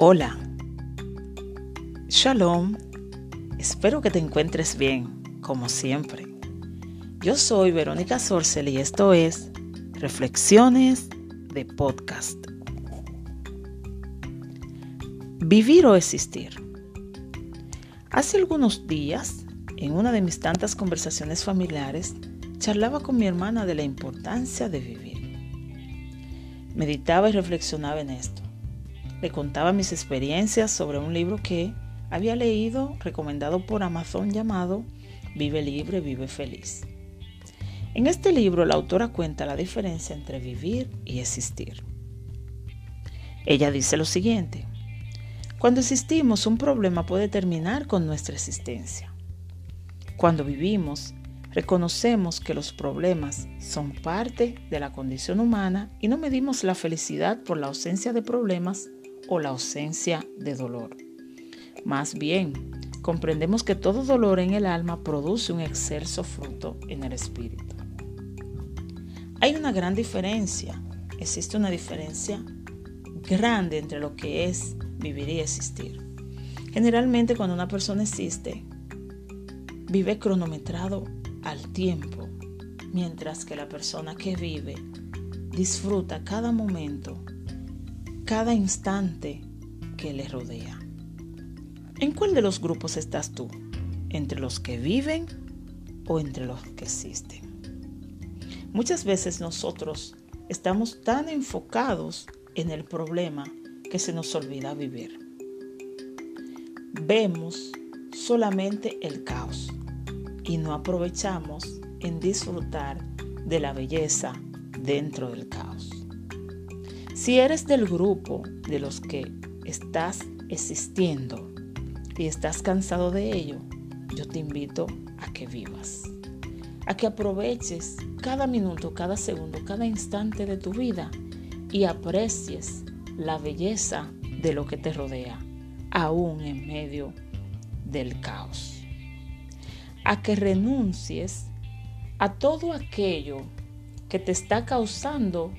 Hola. Shalom. Espero que te encuentres bien, como siempre. Yo soy Verónica Sorcel y esto es Reflexiones de Podcast. Vivir o existir. Hace algunos días, en una de mis tantas conversaciones familiares, charlaba con mi hermana de la importancia de vivir. Meditaba y reflexionaba en esto. Le contaba mis experiencias sobre un libro que había leído recomendado por Amazon llamado Vive libre, vive feliz. En este libro la autora cuenta la diferencia entre vivir y existir. Ella dice lo siguiente, cuando existimos un problema puede terminar con nuestra existencia. Cuando vivimos, reconocemos que los problemas son parte de la condición humana y no medimos la felicidad por la ausencia de problemas o la ausencia de dolor. Más bien, comprendemos que todo dolor en el alma produce un excelso fruto en el espíritu. Hay una gran diferencia, existe una diferencia grande entre lo que es vivir y existir. Generalmente cuando una persona existe, vive cronometrado al tiempo, mientras que la persona que vive disfruta cada momento cada instante que le rodea. ¿En cuál de los grupos estás tú? ¿Entre los que viven o entre los que existen? Muchas veces nosotros estamos tan enfocados en el problema que se nos olvida vivir. Vemos solamente el caos y no aprovechamos en disfrutar de la belleza dentro del caos. Si eres del grupo de los que estás existiendo y estás cansado de ello, yo te invito a que vivas, a que aproveches cada minuto, cada segundo, cada instante de tu vida y aprecies la belleza de lo que te rodea, aún en medio del caos. A que renuncies a todo aquello que te está causando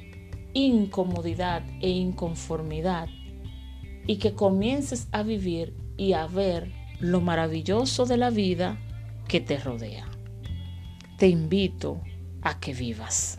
incomodidad e inconformidad y que comiences a vivir y a ver lo maravilloso de la vida que te rodea. Te invito a que vivas.